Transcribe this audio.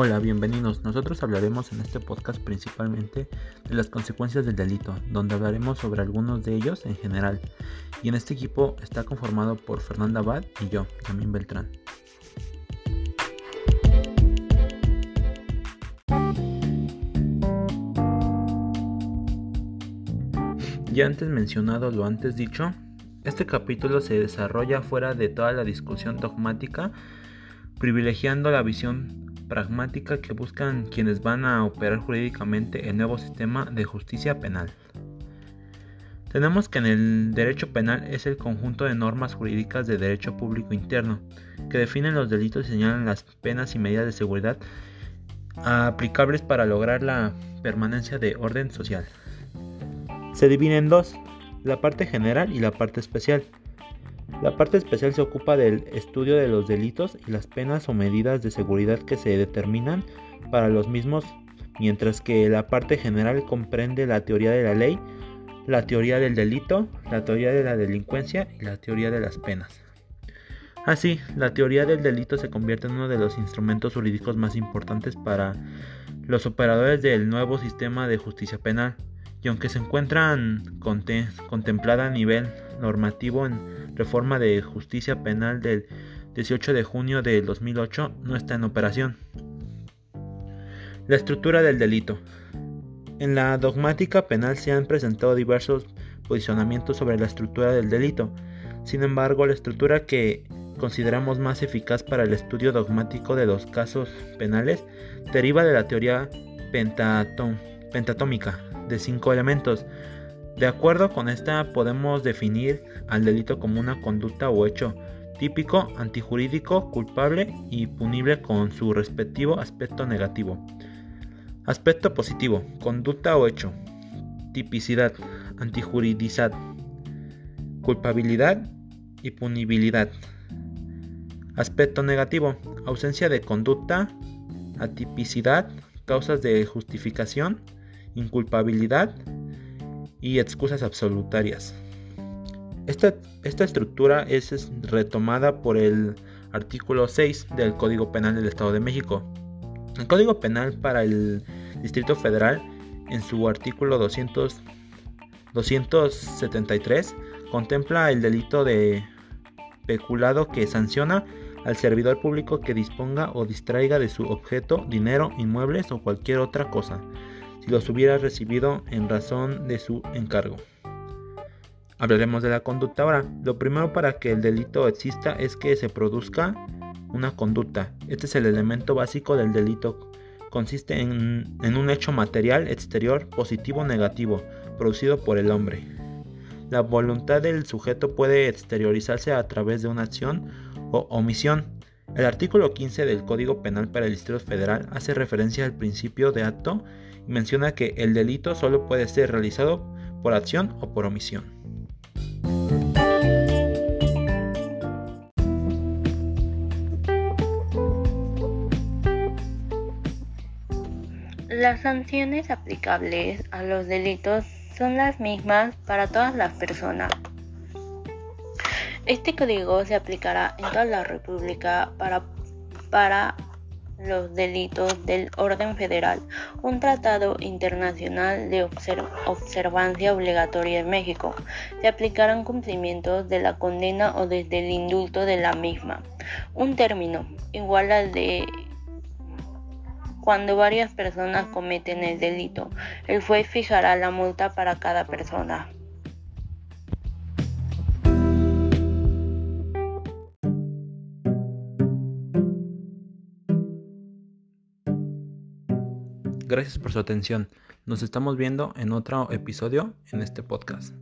Hola, bienvenidos. Nosotros hablaremos en este podcast principalmente de las consecuencias del delito, donde hablaremos sobre algunos de ellos en general. Y en este equipo está conformado por Fernanda Abad y yo, Yamín Beltrán. Ya antes mencionado lo antes dicho, este capítulo se desarrolla fuera de toda la discusión dogmática, privilegiando la visión pragmática que buscan quienes van a operar jurídicamente el nuevo sistema de justicia penal. Tenemos que en el derecho penal es el conjunto de normas jurídicas de derecho público interno que definen los delitos y señalan las penas y medidas de seguridad aplicables para lograr la permanencia de orden social. Se divide en dos, la parte general y la parte especial. La parte especial se ocupa del estudio de los delitos y las penas o medidas de seguridad que se determinan para los mismos, mientras que la parte general comprende la teoría de la ley, la teoría del delito, la teoría de la delincuencia y la teoría de las penas. Así, la teoría del delito se convierte en uno de los instrumentos jurídicos más importantes para los operadores del nuevo sistema de justicia penal, y aunque se encuentran contemplada a nivel normativo en reforma de justicia penal del 18 de junio de 2008, no está en operación. La estructura del delito. En la dogmática penal se han presentado diversos posicionamientos sobre la estructura del delito. Sin embargo, la estructura que consideramos más eficaz para el estudio dogmático de los casos penales deriva de la teoría pentatómica de cinco elementos. De acuerdo con esta podemos definir al delito como una conducta o hecho típico, antijurídico, culpable y punible con su respectivo aspecto negativo. Aspecto positivo, conducta o hecho, tipicidad, antijuridizad, culpabilidad y punibilidad. Aspecto negativo, ausencia de conducta, atipicidad, causas de justificación, inculpabilidad y excusas absolutarias. Esta, esta estructura es retomada por el artículo 6 del Código Penal del Estado de México. El Código Penal para el Distrito Federal, en su artículo 200, 273, contempla el delito de peculado que sanciona al servidor público que disponga o distraiga de su objeto, dinero, inmuebles o cualquier otra cosa, los hubiera recibido en razón de su encargo. Hablaremos de la conducta ahora. Lo primero para que el delito exista es que se produzca una conducta. Este es el elemento básico del delito. Consiste en, en un hecho material exterior positivo o negativo producido por el hombre. La voluntad del sujeto puede exteriorizarse a través de una acción o omisión. El artículo 15 del Código Penal para el Distrito Federal hace referencia al principio de acto menciona que el delito solo puede ser realizado por acción o por omisión. Las sanciones aplicables a los delitos son las mismas para todas las personas. Este código se aplicará en toda la República para, para los delitos del orden federal, un tratado internacional de observancia obligatoria en México. Se aplicarán cumplimientos de la condena o desde el indulto de la misma. Un término igual al de cuando varias personas cometen el delito. El juez fijará la multa para cada persona. Gracias por su atención. Nos estamos viendo en otro episodio en este podcast.